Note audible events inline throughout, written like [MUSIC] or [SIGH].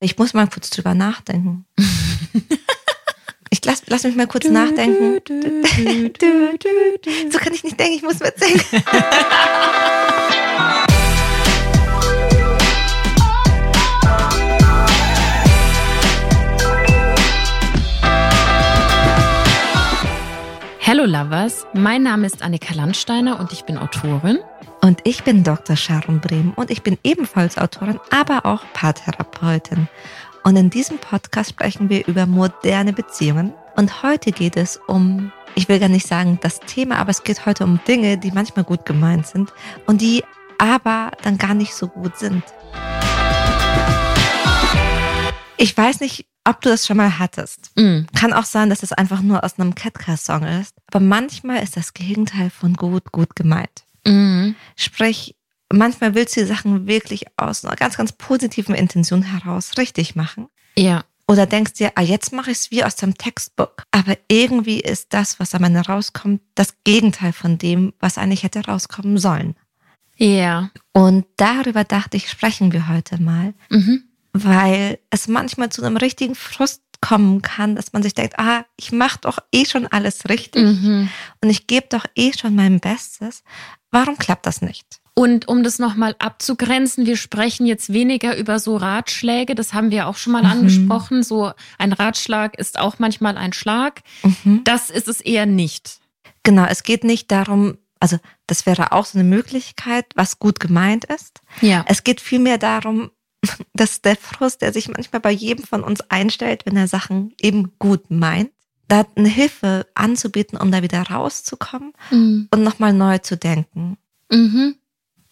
Ich muss mal kurz drüber nachdenken. [LAUGHS] Ich lass, lass mich mal kurz nachdenken. [LAUGHS] So kann ich nicht denken, ich muss mitsingen. Hello Lovers, mein Name ist Annika Landsteiner und ich bin Autorin. Und ich bin Dr. Sharon Brehm und ich bin ebenfalls Autorin, aber auch Paartherapeutin. Und in diesem Podcast sprechen wir über moderne Beziehungen. Und heute geht es um, ich will gar nicht sagen das Thema, aber es geht heute um Dinge, die manchmal gut gemeint sind und die aber dann gar nicht so gut sind. Ich weiß nicht, ob du das schon mal hattest. Mm. Kann auch sein, dass es einfach nur aus einem Catcar-Song ist. Aber manchmal ist das Gegenteil von gut, gut gemeint. Mm. Sprich, manchmal willst du die Sachen wirklich aus einer ganz, ganz positiven Intention heraus richtig machen. Ja. Oder denkst dir, ah, jetzt mache ich es wie aus dem Textbook. Aber irgendwie ist das, was am Ende rauskommt, das Gegenteil von dem, was eigentlich hätte rauskommen sollen. Ja. Und darüber dachte ich, sprechen wir heute mal, Mhm. weil es manchmal zu einem richtigen Frust kommen kann, dass man sich denkt, ah, ich mache doch eh schon alles richtig Mhm. und ich gebe doch eh schon mein Bestes. Warum klappt das nicht? Und um das nochmal abzugrenzen, wir sprechen jetzt weniger über so Ratschläge, das haben wir auch schon mal Mhm. angesprochen. So ein Ratschlag ist auch manchmal ein Schlag. Mhm. Das ist es eher nicht. Genau, es geht nicht darum, also das wäre auch so eine Möglichkeit, was gut gemeint ist. Ja. Es geht vielmehr darum, [LAUGHS] dass der Frust, der sich manchmal bei jedem von uns einstellt, wenn er Sachen eben gut meint, da eine Hilfe anzubieten, um da wieder rauszukommen Mhm. und nochmal neu zu denken. Mhm.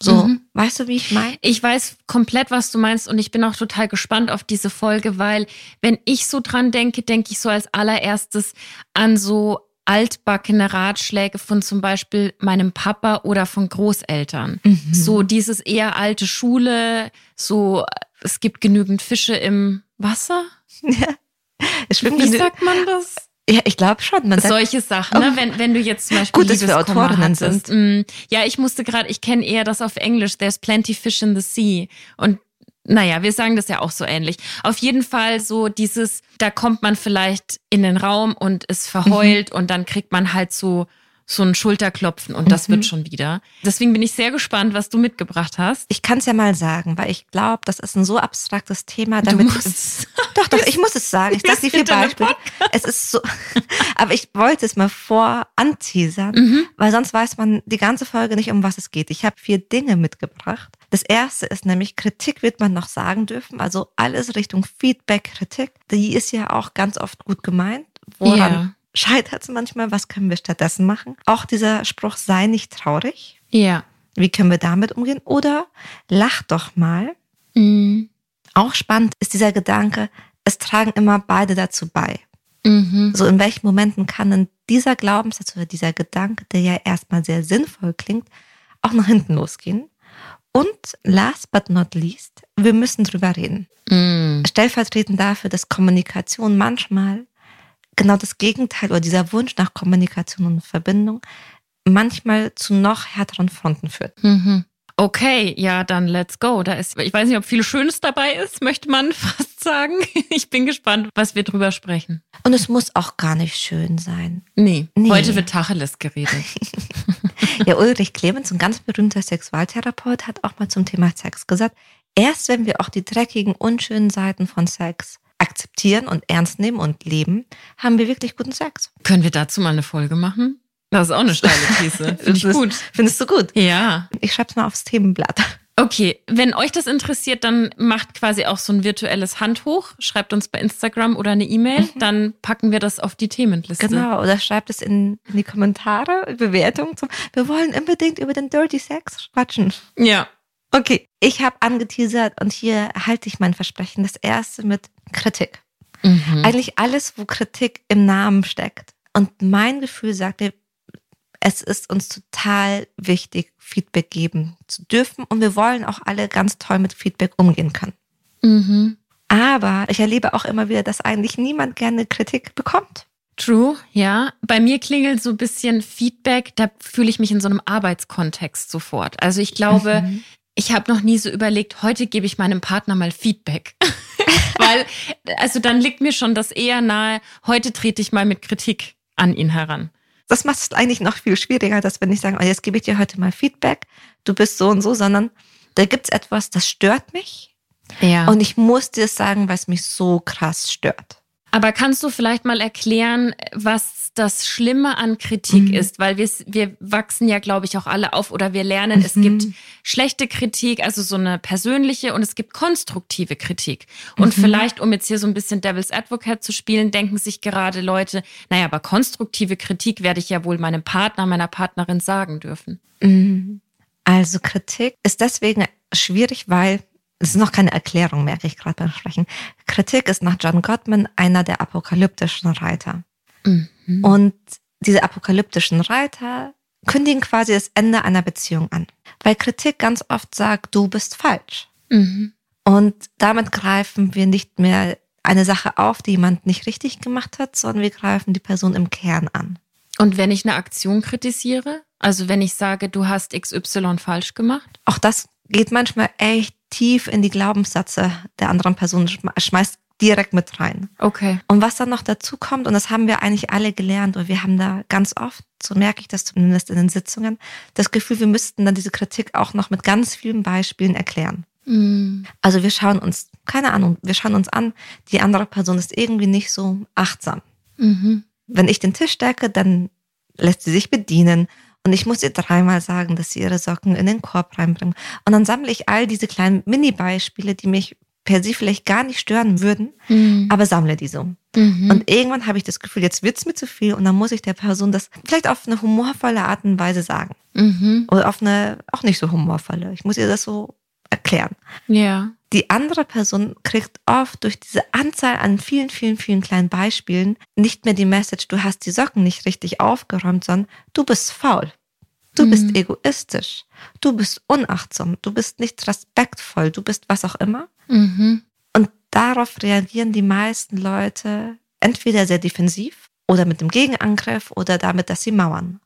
So, Mhm. weißt du, wie ich meine? Ich weiß komplett, was du meinst und ich bin auch total gespannt auf diese Folge, weil wenn ich so dran denke, denke ich so als allererstes an so altbackene Ratschläge von zum Beispiel meinem Papa oder von Großeltern. Mhm. So dieses eher alte Schule, so es gibt genügend Fische im Wasser. [LAUGHS] Ja. Es schwimmt Wie sagt man das? Ja, ich glaube schon. Man Solche Sachen, ne? Oh. wenn, wenn du jetzt zum Beispiel Gut, dass wir Autorinnen hattest. Mm, Ja, ich musste gerade, ich kenne eher das auf Englisch, there's plenty fish in the sea. Und naja, wir sagen das ja auch so ähnlich. Auf jeden Fall so dieses, da kommt man vielleicht in den Raum und ist verheult und dann kriegt man halt so so ein Schulterklopfen und das Mhm. wird schon wieder. Deswegen bin ich sehr gespannt, was du mitgebracht hast. ich kann es ja mal sagen, weil ich glaube, das ist ein so abstraktes Thema. Du Damit musst- [LAUGHS] Doch, doch, ich muss es sagen. Ich sage dir einem Beispiele. Es ist so, [LAUGHS] aber ich wollte es mal vor anteasern, Mhm. weil sonst weiß man die ganze Folge nicht, um was es geht. Ich habe vier Dinge mitgebracht. Das erste ist nämlich, Kritik wird man noch sagen dürfen. Also alles Richtung Feedback, Kritik. Die ist ja auch ganz oft gut gemeint. Woran Ja. Scheitert es manchmal? Was können wir stattdessen machen? Auch dieser Spruch, sei nicht traurig. Ja. Wie können wir damit umgehen? Oder lach doch mal. Mhm. Auch spannend ist dieser Gedanke, es tragen immer beide dazu bei. Mhm. So in welchen Momenten kann denn dieser Glaubenssatz oder dieser Gedanke, der ja erstmal sehr sinnvoll klingt, auch nach hinten losgehen? Und last but not least, wir müssen drüber reden. Mhm. Stellvertretend dafür, dass Kommunikation manchmal genau das Gegenteil oder dieser Wunsch nach Kommunikation und Verbindung manchmal zu noch härteren Fronten führt. Mhm. Okay, ja, dann let's go. Da ist, ich weiß nicht, ob viel Schönes dabei ist, möchte man [LAUGHS] fast sagen. Ich bin gespannt, was wir drüber sprechen. Und es muss auch gar nicht schön sein. Nee, Nee. heute wird Tacheles geredet. [LAUGHS] Ja, Ulrich Clemens, ein ganz berühmter Sexualtherapeut, hat auch mal zum Thema Sex gesagt, erst wenn wir auch die dreckigen, unschönen Seiten von Sex akzeptieren und ernst nehmen und leben, haben wir wirklich guten Sex. Können wir dazu mal eine Folge machen? Das ist auch eine steile [LAUGHS] These. Finde ich gut. Findest du gut? Ja. Ich schreib's mal aufs Themenblatt. Okay, wenn euch das interessiert, dann macht quasi auch so ein virtuelles Hand hoch, schreibt uns bei Instagram oder eine E-Mail, dann packen wir das auf die Themenliste. Genau, oder schreibt es in, in die Kommentare, Bewertungen zum. Wir wollen unbedingt über den Dirty Sex quatschen. Ja. Okay, ich habe angeteasert und hier halte ich mein Versprechen. Das erste mit Kritik. Mhm. Eigentlich alles, wo Kritik im Namen steckt. Und mein Gefühl sagte, es ist uns total wichtig, Feedback geben zu dürfen. Und wir wollen auch alle ganz toll mit Feedback umgehen können. Mhm. Aber ich erlebe auch immer wieder, dass eigentlich niemand gerne Kritik bekommt. True, ja. Bei mir klingelt so ein bisschen Feedback, da fühle ich mich in so einem Arbeitskontext sofort. Also ich glaube, Mhm. Ich habe noch nie so überlegt, heute gebe ich meinem Partner mal Feedback. [LAUGHS] Weil, also dann liegt mir schon das eher nahe, heute trete ich mal mit Kritik an ihn heran. Das macht es eigentlich noch viel schwieriger, dass wenn ich sage, oh, jetzt gebe ich dir heute mal Feedback, du bist so und so, sondern da gibt es etwas, das stört mich. Ja. Und ich muss dir sagen, es mich so krass stört. Aber kannst du vielleicht mal erklären, was das Schlimme an Kritik mhm. ist? Weil wir, wir wachsen ja, glaube ich, auch alle auf oder wir lernen, mhm. es gibt schlechte Kritik, also so eine persönliche und es gibt konstruktive Kritik. Und mhm. vielleicht, um jetzt hier so ein bisschen Devil's Advocate zu spielen, denken sich gerade Leute, naja, aber konstruktive Kritik werde ich ja wohl meinem Partner, meiner Partnerin sagen dürfen. Mhm. Also Kritik ist deswegen schwierig, weil es ist noch keine Erklärung, merke ich gerade beim Sprechen. Kritik ist nach John Gottman einer der apokalyptischen Reiter. Mhm. Und diese apokalyptischen Reiter kündigen quasi das Ende einer Beziehung an. Weil Kritik ganz oft sagt, du bist falsch. Mhm. Und damit greifen wir nicht mehr eine Sache auf, die jemand nicht richtig gemacht hat, sondern wir greifen die Person im Kern an. Und wenn ich eine Aktion kritisiere, also wenn ich sage, du hast XY falsch gemacht? Auch das geht manchmal echt tief in die Glaubenssätze der anderen Person, schmeißt direkt mit rein. Okay. Und was dann noch dazu kommt, und das haben wir eigentlich alle gelernt, und wir haben da ganz oft, so merke ich das zumindest in den Sitzungen, das Gefühl, wir müssten dann diese Kritik auch noch mit ganz vielen Beispielen erklären. Mm. Also wir schauen uns, keine Ahnung, wir schauen uns an, die andere Person ist irgendwie nicht so achtsam. Mhm. Wenn ich den Tisch decke, dann lässt sie sich bedienen und ich muss ihr dreimal sagen, dass sie ihre Socken in den Korb reinbringen. Und dann sammle ich all diese kleinen Mini-Beispiele, die mich per se vielleicht gar nicht stören würden, mhm. aber sammle die so. Mhm. Und irgendwann habe ich das Gefühl, jetzt wird es mir zu viel und dann muss ich der Person das vielleicht auf eine humorvolle Art und Weise sagen. Mhm. Oder auf eine auch nicht so humorvolle. Ich muss ihr das so erklären. Ja. Die andere Person kriegt oft durch diese Anzahl an vielen, vielen, vielen kleinen Beispielen nicht mehr die Message, du hast die Socken nicht richtig aufgeräumt, sondern du bist faul. Du mhm. bist egoistisch. Du bist unachtsam. Du bist nicht respektvoll. Du bist was auch immer. Mhm. Und darauf reagieren die meisten Leute entweder sehr defensiv oder mit dem Gegenangriff oder damit, dass sie mauern.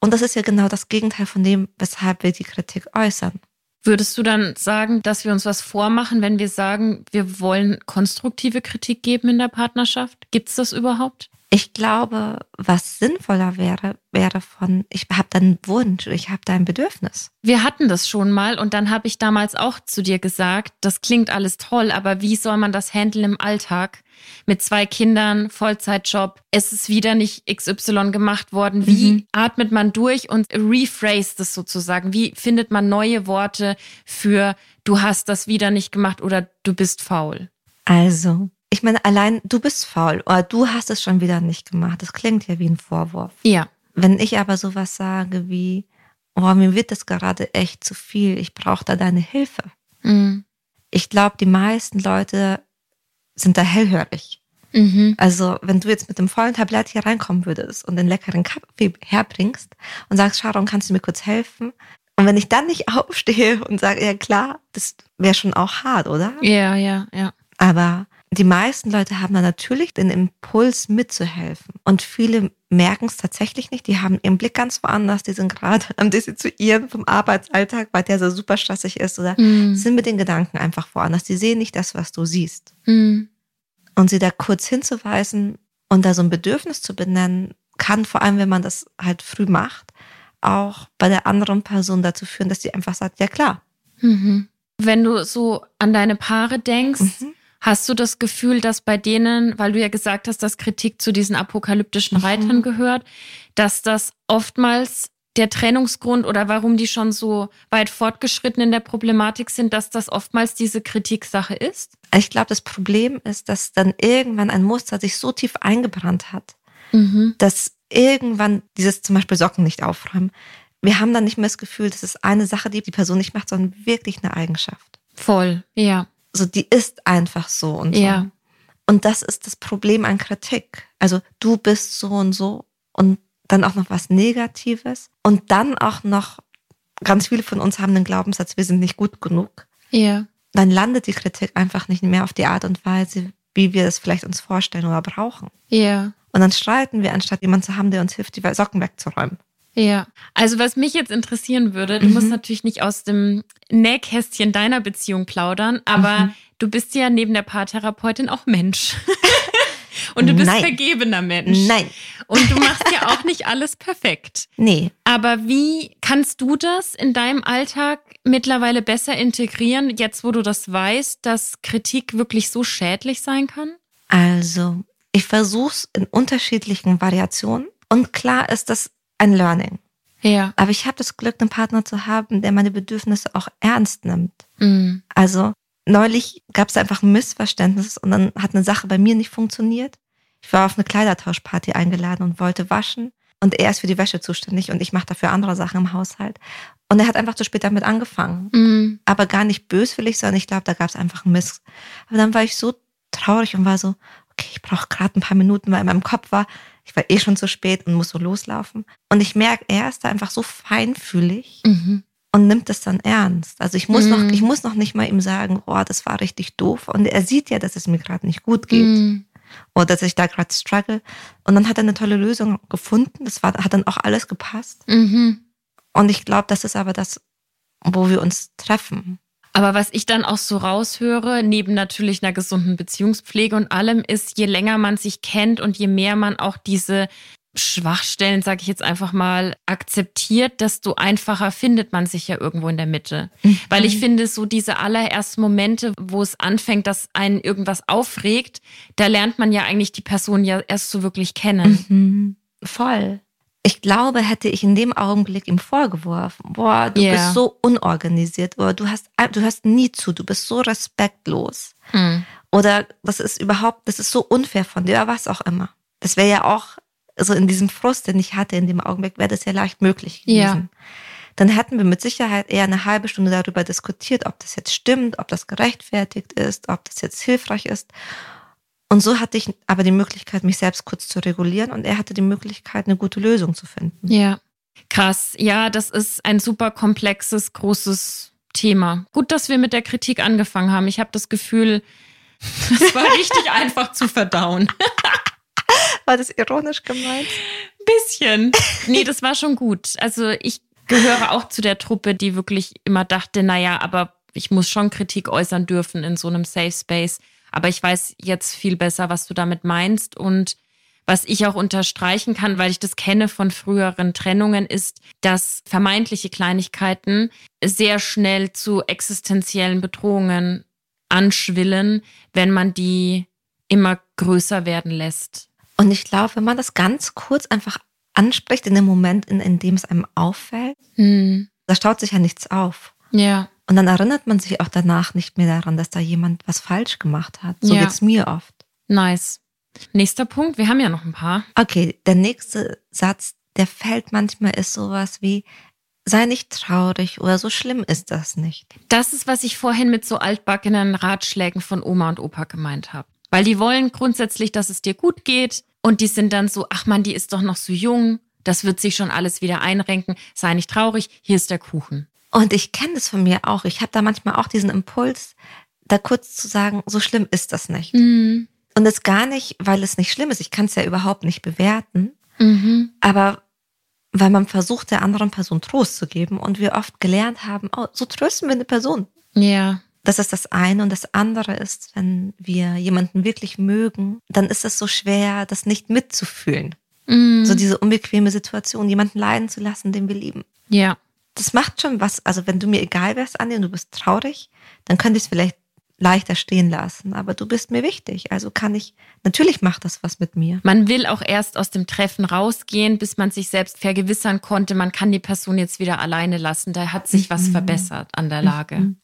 Und das ist ja genau das Gegenteil von dem, weshalb wir die Kritik äußern. Würdest du dann sagen, dass wir uns was vormachen, wenn wir sagen, wir wollen konstruktive Kritik geben in der Partnerschaft? Gibt es das überhaupt? Ich glaube, was sinnvoller wäre, wäre von, ich habe da einen Wunsch, ich habe da ein Bedürfnis. Wir hatten das schon mal und dann habe ich damals auch zu dir gesagt, das klingt alles toll, aber wie soll man das handeln im Alltag? Mit zwei Kindern, Vollzeitjob, es ist wieder nicht XY gemacht worden. Wie mhm. atmet man durch und rephrase das sozusagen? Wie findet man neue Worte für du hast das wieder nicht gemacht oder du bist faul? Also, ich meine, allein du bist faul oder du hast es schon wieder nicht gemacht. Das klingt ja wie ein Vorwurf. Ja. Wenn ich aber sowas sage wie, oh, mir wird das gerade echt zu viel, ich brauche da deine Hilfe. Mhm. Ich glaube, die meisten Leute sind da hellhörig. Mhm. Also, wenn du jetzt mit dem vollen Tablett hier reinkommen würdest und den leckeren Kaffee herbringst und sagst, Sharon, kannst du mir kurz helfen? Und wenn ich dann nicht [LAUGHS] aufstehe und sage, ja klar, das wäre schon auch hart, oder? Ja, ja, ja. Aber die meisten Leute haben da natürlich den Impuls mitzuhelfen. Und viele merken es tatsächlich nicht. Die haben ihren Blick ganz woanders. Die sind gerade am Dissoziieren vom Arbeitsalltag, weil der so super stressig ist. Oder mm. sind mit den Gedanken einfach woanders. Die sehen nicht das, was du siehst. Mm. Und sie da kurz hinzuweisen und da so ein Bedürfnis zu benennen, kann vor allem, wenn man das halt früh macht, auch bei der anderen Person dazu führen, dass sie einfach sagt, ja klar. Mhm. Wenn du so an deine Paare denkst, mhm Hast du das Gefühl, dass bei denen, weil du ja gesagt hast, dass Kritik zu diesen apokalyptischen mhm. Reitern gehört, dass das oftmals der Trennungsgrund oder warum die schon so weit fortgeschritten in der Problematik sind, dass das oftmals diese Kritiksache ist? Ich glaube, das Problem ist, dass dann irgendwann ein Muster sich so tief eingebrannt hat, mhm. dass irgendwann dieses zum Beispiel Socken nicht aufräumen. Wir haben dann nicht mehr das Gefühl, das ist eine Sache, die die Person nicht macht, sondern wirklich eine Eigenschaft. Voll, ja so die ist einfach so und so. Ja. Und das ist das Problem an Kritik. Also du bist so und so und dann auch noch was Negatives und dann auch noch, ganz viele von uns haben den Glaubenssatz, wir sind nicht gut genug. Ja. Dann landet die Kritik einfach nicht mehr auf die Art und Weise, wie wir es vielleicht uns vorstellen oder brauchen. Ja. Und dann streiten wir, anstatt jemanden zu haben, der uns hilft, die Socken wegzuräumen. Ja, also was mich jetzt interessieren würde, du mhm. musst natürlich nicht aus dem Nähkästchen deiner Beziehung plaudern, aber mhm. du bist ja neben der Paartherapeutin auch Mensch. [LAUGHS] Und du bist Nein. vergebener Mensch. Nein. Und du machst ja auch nicht alles perfekt. Nee. Aber wie kannst du das in deinem Alltag mittlerweile besser integrieren, jetzt wo du das weißt, dass Kritik wirklich so schädlich sein kann? Also, ich versuche es in unterschiedlichen Variationen. Und klar ist das ein Learning. Ja. Aber ich habe das Glück, einen Partner zu haben, der meine Bedürfnisse auch ernst nimmt. Mhm. Also neulich gab es einfach ein Missverständnis und dann hat eine Sache bei mir nicht funktioniert. Ich war auf eine Kleidertauschparty eingeladen und wollte waschen und er ist für die Wäsche zuständig und ich mache dafür andere Sachen im Haushalt. Und er hat einfach zu spät damit angefangen. Mhm. Aber gar nicht böswillig, sondern ich glaube, da gab es einfach einen Miss. Aber dann war ich so traurig und war so, okay, ich brauche gerade ein paar Minuten, weil in meinem Kopf war, ich war eh schon zu spät und muss so loslaufen. Und ich merke, er ist da einfach so feinfühlig Mhm. und nimmt es dann ernst. Also ich muss Mhm. noch, ich muss noch nicht mal ihm sagen, oh, das war richtig doof. Und er sieht ja, dass es mir gerade nicht gut geht Mhm. oder dass ich da gerade struggle. Und dann hat er eine tolle Lösung gefunden. Das war, hat dann auch alles gepasst. Mhm. Und ich glaube, das ist aber das, wo wir uns treffen. Aber was ich dann auch so raushöre, neben natürlich einer gesunden Beziehungspflege und allem, ist, je länger man sich kennt und je mehr man auch diese Schwachstellen, sage ich jetzt einfach mal, akzeptiert, desto einfacher findet man sich ja irgendwo in der Mitte. Weil ich finde, so diese allerersten Momente, wo es anfängt, dass einen irgendwas aufregt, da lernt man ja eigentlich die Person ja erst so wirklich kennen. Mhm. Voll. Ich glaube, hätte ich in dem Augenblick ihm vorgeworfen, boah, du Ja. bist so unorganisiert oder du hast, du hast nie zu, du bist so respektlos Hm. oder das ist überhaupt, das ist so unfair von dir oder was auch immer. Das wäre ja auch, so in diesem Frust, den ich hatte in dem Augenblick, wäre das ja leicht möglich gewesen. Dann hätten wir mit Sicherheit eher eine halbe Stunde darüber diskutiert, ob das jetzt stimmt, ob das gerechtfertigt ist, ob das jetzt hilfreich ist. Und so hatte ich aber die Möglichkeit, mich selbst kurz zu regulieren und er hatte die Möglichkeit, eine gute Lösung zu finden. Ja. Krass. Ja, das ist ein super komplexes, großes Thema. Gut, dass wir mit der Kritik angefangen haben. Ich habe das Gefühl, [LAUGHS] das war richtig einfach zu verdauen. [LAUGHS] War das ironisch gemeint? Bisschen. [LAUGHS] Nee, das war schon gut. Also ich gehöre auch zu der Truppe, die wirklich immer dachte, naja, aber ich muss schon Kritik äußern dürfen in so einem Safe Space. Aber ich weiß jetzt viel besser, was du damit meinst. Und was ich auch unterstreichen kann, weil ich das kenne von früheren Trennungen, ist, dass vermeintliche Kleinigkeiten sehr schnell zu existenziellen Bedrohungen anschwillen, wenn man die immer größer werden lässt. Und ich glaube, wenn man das ganz kurz einfach anspricht in dem Moment, in, in dem es einem auffällt, Hm. da staut sich ja nichts auf. Ja. Und dann erinnert man sich auch danach nicht mehr daran, dass da jemand was falsch gemacht hat. So Ja. geht's mir oft. Nice. Nächster Punkt, wir haben ja noch ein paar. Okay, der nächste Satz, der fällt manchmal, ist sowas wie, sei nicht traurig oder so schlimm ist das nicht. Das ist, was ich vorhin mit so altbackenen Ratschlägen von Oma und Opa gemeint habe. Weil die wollen grundsätzlich, dass es dir gut geht und die sind dann so, ach man, die ist doch noch so jung, das wird sich schon alles wieder einrenken, sei nicht traurig, hier ist der Kuchen. Und ich kenne das von mir auch. Ich habe da manchmal auch diesen Impuls, da kurz zu sagen, so schlimm ist das nicht. Mhm. Und das gar nicht, weil es nicht schlimm ist. Ich kann es ja überhaupt nicht bewerten. Mhm. Aber weil man versucht, der anderen Person Trost zu geben und wir oft gelernt haben, oh, so trösten wir eine Person. Ja. Das ist das eine. Und das andere ist, wenn wir jemanden wirklich mögen, dann ist es so schwer, das nicht mitzufühlen. Mhm. So diese unbequeme Situation, jemanden leiden zu lassen, den wir lieben. ja. Das macht schon was. Also wenn du mir egal wärst, Andi, und du bist traurig, dann könnte ich es vielleicht leichter stehen lassen. Aber du bist mir wichtig. Also kann ich, natürlich macht das was mit mir. Man will auch erst aus dem Treffen rausgehen, bis man sich selbst vergewissern konnte, man kann die Person jetzt wieder alleine lassen. Da hat sich was Mhm. verbessert an der Lage.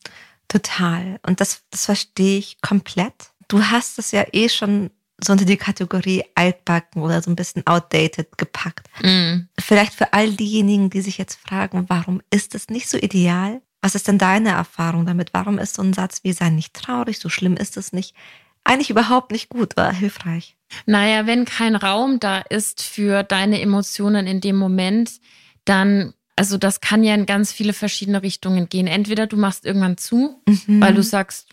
Total. Und das, das verstehe ich komplett. Du hast es ja eh schon so unter die Kategorie altbacken oder so ein bisschen outdated gepackt. Mhm. Vielleicht für all diejenigen, die sich jetzt fragen, warum ist es nicht so ideal? Was ist denn deine Erfahrung damit? Warum ist so ein Satz wie sei nicht traurig, so schlimm ist es nicht, eigentlich überhaupt nicht gut oder hilfreich? Naja, wenn kein Raum da ist für deine Emotionen in dem Moment, dann, also das kann ja in ganz viele verschiedene Richtungen gehen. Entweder du machst irgendwann zu, Mhm. weil du sagst,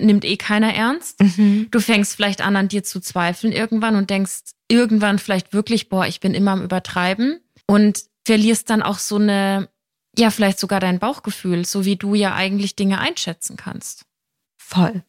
nimmt eh keiner ernst. Mhm. Du fängst vielleicht an, an dir zu zweifeln irgendwann und denkst irgendwann vielleicht wirklich, boah, ich bin immer am Übertreiben und verlierst dann auch so eine, ja, vielleicht sogar dein Bauchgefühl, so wie du ja eigentlich Dinge einschätzen kannst. Voll.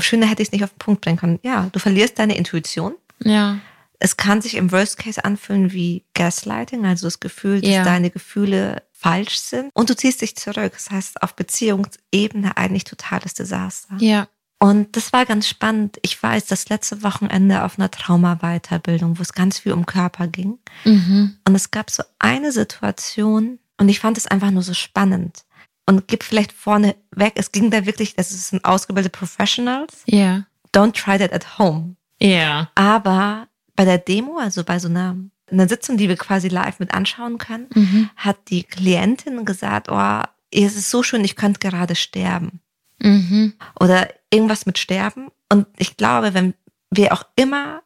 Schöner hätte ich es nicht auf den Punkt bringen können. Ja, du verlierst deine Intuition. Ja. Es kann sich im Worst Case anfühlen wie Gaslighting, also das Gefühl, dass Ja. deine Gefühle falsch sind. Und du ziehst dich zurück. Das heißt, auf Beziehungsebene eigentlich totales Desaster. Ja. Und das war ganz spannend. Ich weiß, das letzte Wochenende auf einer Traumaweiterbildung, wo es ganz viel um Körper ging. Mhm. Und es gab so eine Situation und ich fand es einfach nur so spannend. Und gib vielleicht vorne weg, es ging da wirklich, das sind ausgebildete Professionals. Ja. Don't try that at home. Ja. Aber bei der Demo, also bei so einer, einer Sitzung, die wir quasi live mit anschauen können, Mhm. hat die Klientin gesagt, oh, es ist so schön, ich könnte gerade sterben. Mhm. Oder irgendwas mit Sterben. Und ich glaube, wenn wir auch immer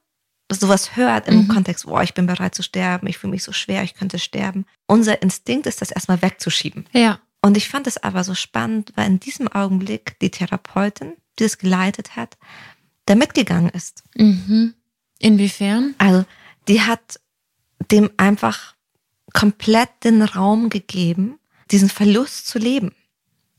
sowas hört im Mhm. Kontext, oh, ich bin bereit zu sterben, ich fühle mich so schwer, ich könnte sterben. Unser Instinkt ist, das erstmal wegzuschieben. Ja. Und ich fand es aber so spannend, weil in diesem Augenblick die Therapeutin, die es geleitet hat, da mitgegangen ist. Mhm. Inwiefern? Also die hat dem einfach komplett den Raum gegeben, diesen Verlust zu leben.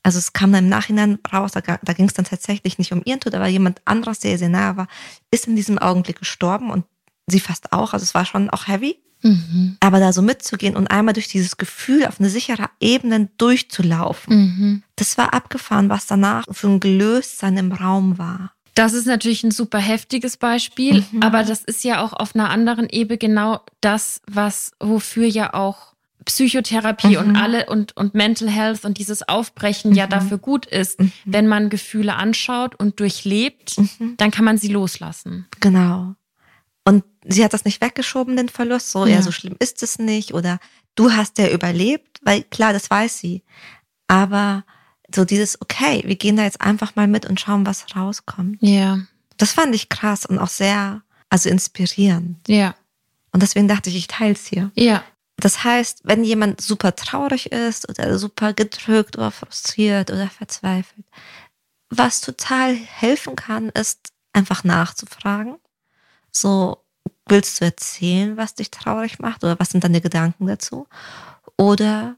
Also es kam dann im Nachhinein raus, da, da ging es dann tatsächlich nicht um ihren Tod, aber jemand anderes, der ihr sehr nahe war, ist in diesem Augenblick gestorben und sie fast auch. Also es war schon auch heavy. Mhm. Aber da so mitzugehen und einmal durch dieses Gefühl auf eine sichere Ebene durchzulaufen, Mhm. das war abgefahren, was danach für ein Gelöstsein im Raum war. Das ist natürlich ein super heftiges Beispiel, Mhm. aber das ist ja auch auf einer anderen Ebene genau das, was wofür ja auch Psychotherapie Mhm. und alle und, und Mental Health und dieses Aufbrechen ja Mhm. dafür gut ist. Mhm. Wenn man Gefühle anschaut und durchlebt, Mhm. dann kann man sie loslassen. Genau. Und sie hat das nicht weggeschoben, den Verlust. So, ja. Ja. so schlimm ist es nicht. Oder du hast ja überlebt, weil klar, das weiß sie. Aber so dieses, okay, wir gehen da jetzt einfach mal mit und schauen, was rauskommt. Ja, Das fand ich krass und auch sehr, also inspirierend. ja, Und deswegen dachte ich, ich teile es hier. ja, Das heißt, wenn jemand super traurig ist oder super gedrückt oder frustriert oder verzweifelt, was total helfen kann, ist einfach nachzufragen. So, willst du erzählen, was dich traurig macht oder was sind deine Gedanken dazu? Oder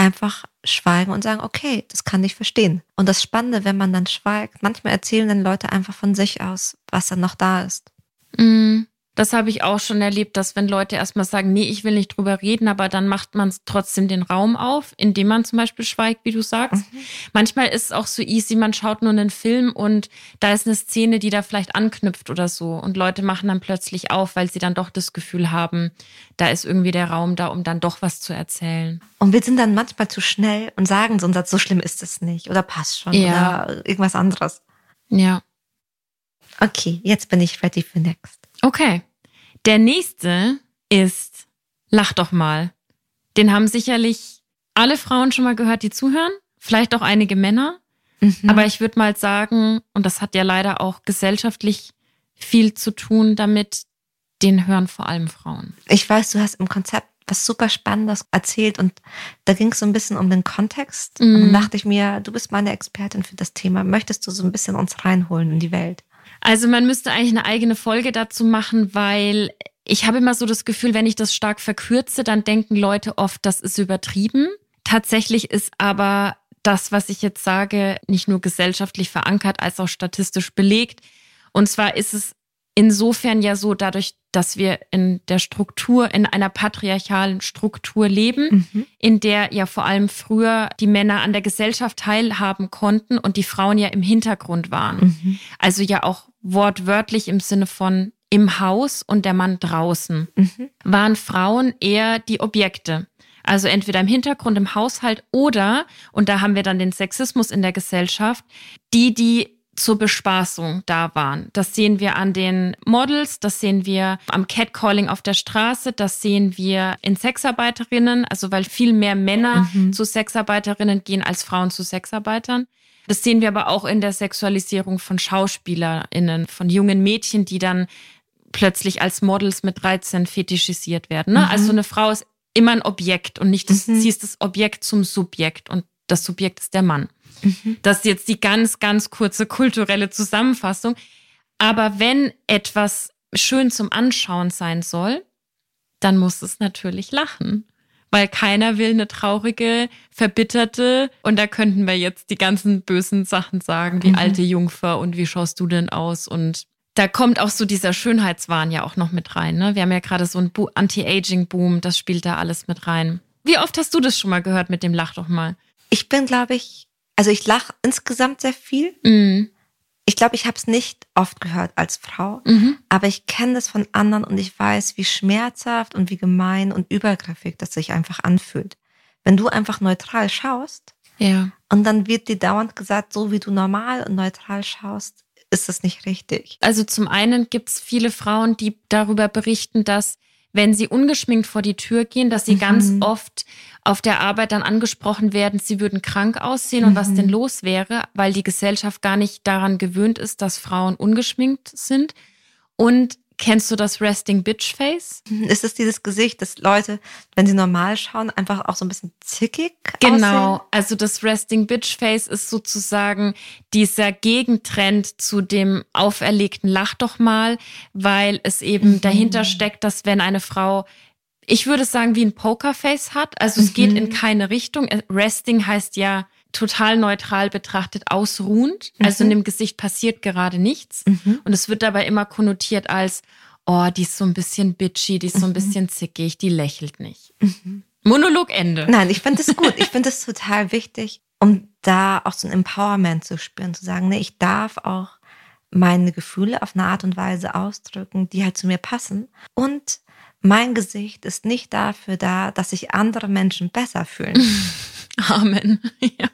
einfach schweigen und sagen, okay, das kann ich verstehen. Und das Spannende, wenn man dann schweigt, manchmal erzählen dann Leute einfach von sich aus, was dann noch da ist. Mm, Das habe ich auch schon erlebt, dass wenn Leute erstmal sagen, nee, ich will nicht drüber reden, aber dann macht man trotzdem den Raum auf, indem man zum Beispiel schweigt, wie du sagst. Manchmal ist es auch so easy, man schaut nur einen Film und da ist eine Szene, die da vielleicht anknüpft oder so. Und Leute machen dann plötzlich auf, weil sie dann doch das Gefühl haben, da ist irgendwie der Raum da, um dann doch was zu erzählen. Und wir sind dann manchmal zu schnell und sagen so einen Satz, so schlimm ist es nicht oder passt schon Ja. oder irgendwas anderes. Ja. Okay, jetzt bin ich ready für next. Okay. Der nächste ist Lach doch mal. Den haben sicherlich alle Frauen schon mal gehört, die zuhören. Vielleicht auch einige Männer. Mhm. Aber ich würde mal sagen, und das hat ja leider auch gesellschaftlich viel zu tun damit, den hören vor allem Frauen. ich weiß, du hast im Konzept was super Spannendes erzählt und da ging es so ein bisschen um den Kontext. Und dann Mhm. dachte ich mir, du bist meine Expertin für das Thema. Möchtest du so ein bisschen uns reinholen in die Welt? Also man müsste eigentlich eine eigene Folge dazu machen, weil ich habe immer so das Gefühl, wenn ich das stark verkürze, dann denken Leute oft, das ist übertrieben. Tatsächlich ist aber das, was ich jetzt sage, nicht nur gesellschaftlich verankert, als auch statistisch belegt. Und zwar ist es insofern ja so, dadurch, dass wir in der Struktur, in einer patriarchalen Struktur leben, Mhm. in der ja vor allem früher die Männer an der Gesellschaft teilhaben konnten und die Frauen ja im Hintergrund waren. Mhm. Also ja auch wortwörtlich im Sinne von im Haus und der Mann draußen. Mhm. Waren Frauen eher die Objekte. Also entweder im Hintergrund im Haushalt oder, und da haben wir dann den Sexismus in der Gesellschaft, die, die zur Bespaßung da waren. Das sehen wir an den Models, das sehen wir am Catcalling auf der Straße, das sehen wir in Sexarbeiterinnen, also weil viel mehr Männer Mhm. zu Sexarbeiterinnen gehen als Frauen zu Sexarbeitern. Das sehen wir aber auch in der Sexualisierung von SchauspielerInnen, von jungen Mädchen, die dann plötzlich als Models mit 13 fetischisiert werden. Ne? Mhm. Also eine Frau ist immer ein Objekt und nicht das, Mhm. sie ist das Objekt zum Subjekt und das Subjekt ist der Mann. Mhm. Das ist jetzt die ganz, ganz kurze kulturelle Zusammenfassung. Aber wenn etwas schön zum Anschauen sein soll, dann muss es natürlich lachen. Weil keiner will eine traurige, verbitterte und da könnten wir jetzt die ganzen bösen Sachen sagen, wie mhm. alte Jungfer und wie schaust du denn aus und da kommt auch so dieser Schönheitswahn ja auch noch mit rein. Ne? Wir haben ja gerade so einen Anti-Aging-Boom, das spielt da alles mit rein. Wie oft hast du das schon mal gehört mit dem Lach doch mal? Ich bin, glaube ich, also ich lache insgesamt sehr viel. Mhm. Ich glaube, ich habe es nicht oft gehört als Frau, mhm. aber ich kenne das von anderen und ich weiß, wie schmerzhaft und wie gemein und übergriffig das sich einfach anfühlt. Wenn du einfach neutral schaust ja. und dann wird dir dauernd gesagt, so wie du normal und neutral schaust, ist das nicht richtig. Also zum einen gibt es viele Frauen, die darüber berichten, dass wenn sie ungeschminkt vor die Tür gehen, dass sie mhm. ganz oft auf der Arbeit dann angesprochen werden, sie würden krank aussehen und was denn mhm. los wäre, weil die Gesellschaft gar nicht daran gewöhnt ist, dass Frauen ungeschminkt sind. Und Kennst du das Resting Bitch Face? Ist es dieses Gesicht, dass Leute, wenn sie normal schauen, einfach auch so ein bisschen zickig Genau. Aussehen? Also das Resting Bitch Face ist sozusagen dieser Gegentrend zu dem auferlegten Lach doch mal, weil es eben mhm. dahinter steckt, dass wenn eine Frau ich würde sagen, wie ein Pokerface hat. Also es mhm. geht in keine Richtung. Resting heißt ja total neutral betrachtet ausruhend. Mhm. Also in dem Gesicht passiert gerade nichts. Mhm. Und es wird dabei immer konnotiert als, oh, die ist so ein bisschen bitchy, die ist so ein mhm. bisschen zickig, die lächelt nicht. Mhm. Monolog Ende. Nein, ich finde es gut. Ich finde es total wichtig, um da auch so ein Empowerment zu spüren, zu sagen, nee, ich darf auch meine Gefühle auf eine Art und Weise ausdrücken, die halt zu mir passen. Und mein Gesicht ist nicht dafür da, dass sich andere Menschen besser fühlen. [LAUGHS] Amen. [LAUGHS] Ja.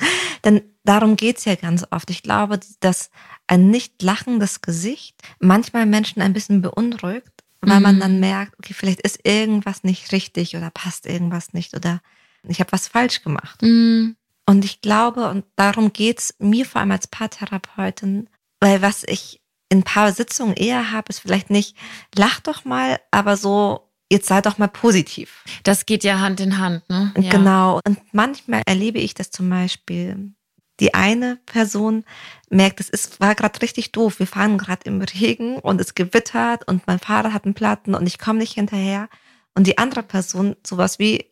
[LAUGHS] Denn darum geht's ja ganz oft. Ich glaube, dass ein nicht lachendes Gesicht manchmal Menschen ein bisschen beunruhigt, weil mhm. man dann merkt, okay, vielleicht ist irgendwas nicht richtig oder passt irgendwas nicht oder ich habe was falsch gemacht. Mhm. Und ich glaube, und darum geht's mir vor allem als Paartherapeutin, weil was ich in ein paar Sitzungen eher habe, ist vielleicht nicht, lach doch mal, aber so jetzt sei doch mal positiv. Das geht ja Hand in Hand, ne? Ja. Genau. Und manchmal erlebe ich das zum Beispiel. Die eine Person merkt, es ist, war gerade richtig doof. Wir fahren gerade im Regen und es gewittert und mein Fahrrad hat einen Platten und ich komme nicht hinterher. Und die andere Person sowas wie,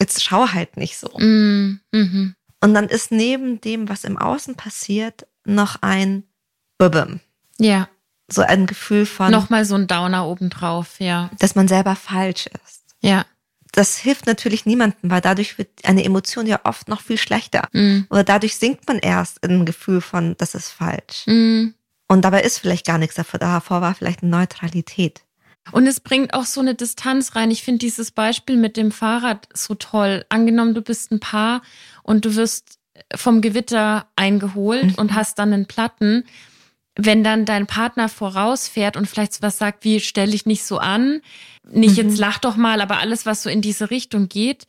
jetzt schau halt nicht so. Mm, mhm. Und dann ist neben dem, was im Außen passiert, noch ein Bubim. Ja so ein Gefühl von. Nochmal so ein Downer obendrauf, ja. Dass man selber falsch ist. Ja. Das hilft natürlich niemandem, weil dadurch wird eine Emotion ja oft noch viel schlechter. Mm. Oder dadurch sinkt man erst in ein Gefühl von, das ist falsch. Mm. Und dabei ist vielleicht gar nichts davor. Davor war vielleicht eine Neutralität. Und es bringt auch so eine Distanz rein. Ich finde dieses Beispiel mit dem Fahrrad so toll. Angenommen, du bist ein Paar und du wirst vom Gewitter eingeholt mhm. und hast dann einen Platten wenn dann dein Partner vorausfährt und vielleicht was sagt, wie stell dich nicht so an, nicht mhm. jetzt lach doch mal, aber alles, was so in diese Richtung geht,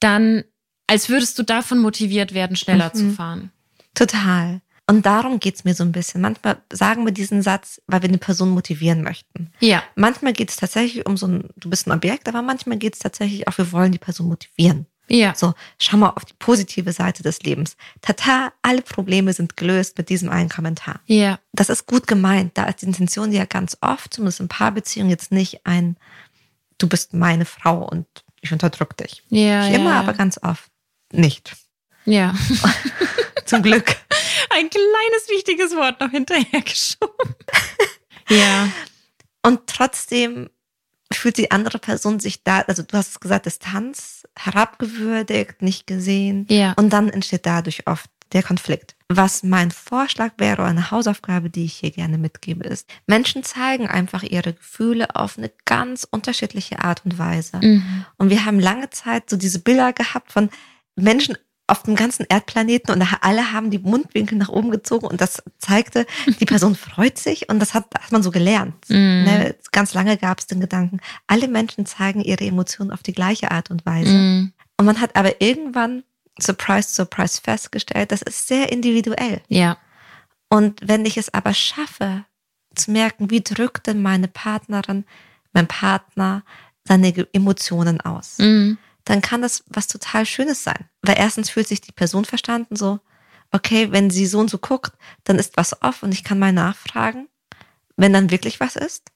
dann als würdest du davon motiviert werden, schneller mhm. zu fahren. Total. Und darum geht's mir so ein bisschen. Manchmal sagen wir diesen Satz, weil wir eine Person motivieren möchten. Ja. Manchmal geht es tatsächlich um so ein, du bist ein Objekt, aber manchmal geht es tatsächlich auch, wir wollen die Person motivieren. Ja. So, schau mal auf die positive Seite des Lebens. Tata, alle Probleme sind gelöst mit diesem einen Kommentar. Ja. Das ist gut gemeint. Da ist die Intention ja ganz oft, zumindest in Paarbeziehungen, jetzt nicht ein, du bist meine Frau und ich unterdrück dich. Ja. Nicht ja, immer, ja. aber ganz oft nicht. Ja. [LAUGHS] Zum Glück. [LAUGHS] Ein kleines wichtiges Wort noch hinterhergeschoben. [LAUGHS] ja. Und trotzdem fühlt die andere Person sich da, also du hast gesagt, Distanz, herabgewürdigt, nicht gesehen. Ja. Und dann entsteht dadurch oft der Konflikt. Was mein Vorschlag wäre, eine Hausaufgabe, die ich hier gerne mitgebe, ist, Menschen zeigen einfach ihre Gefühle auf eine ganz unterschiedliche Art und Weise. Mhm. Und wir haben lange Zeit so diese Bilder gehabt von Menschen auf dem ganzen Erdplaneten und alle haben die Mundwinkel nach oben gezogen und das zeigte, die Person freut sich und das hat, hat man so gelernt. Mm. Ne? Ganz lange gab es den Gedanken, alle Menschen zeigen ihre Emotionen auf die gleiche Art und Weise. Mm. Und man hat aber irgendwann, surprise, surprise, festgestellt, das ist sehr individuell. Ja. Und wenn ich es aber schaffe, zu merken, wie drückt denn meine Partnerin, mein Partner seine Emotionen aus? Mm dann kann das was total Schönes sein. Weil erstens fühlt sich die Person verstanden, so, okay, wenn sie so und so guckt, dann ist was off und ich kann mal nachfragen, wenn dann wirklich was ist.